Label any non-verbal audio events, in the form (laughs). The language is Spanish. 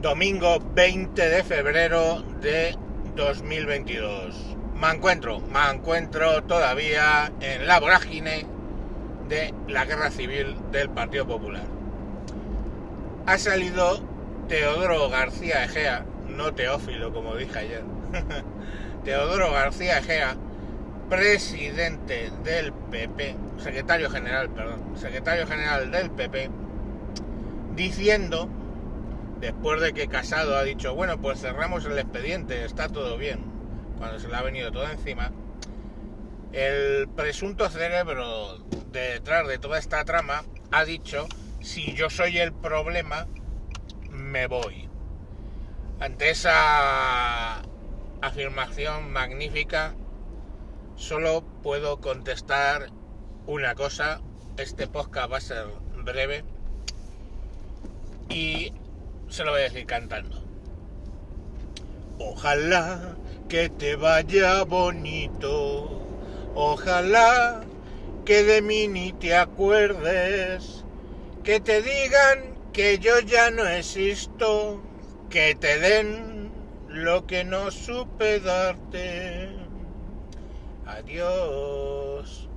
domingo 20 de febrero de 2022. Me encuentro, me encuentro todavía en la vorágine de la guerra civil del Partido Popular. Ha salido Teodoro García Egea, no Teófilo como dije ayer, (laughs) Teodoro García Egea, presidente del PP, secretario general, perdón, secretario general del PP, diciendo después de que Casado ha dicho, bueno, pues cerramos el expediente, está todo bien, cuando se le ha venido todo encima, el presunto cerebro detrás de toda esta trama ha dicho, si yo soy el problema, me voy. Ante esa afirmación magnífica, solo puedo contestar una cosa, este podcast va a ser breve y se lo voy a decir cantando. Ojalá que te vaya bonito, ojalá que de mí ni te acuerdes, que te digan que yo ya no existo, que te den lo que no supe darte. Adiós.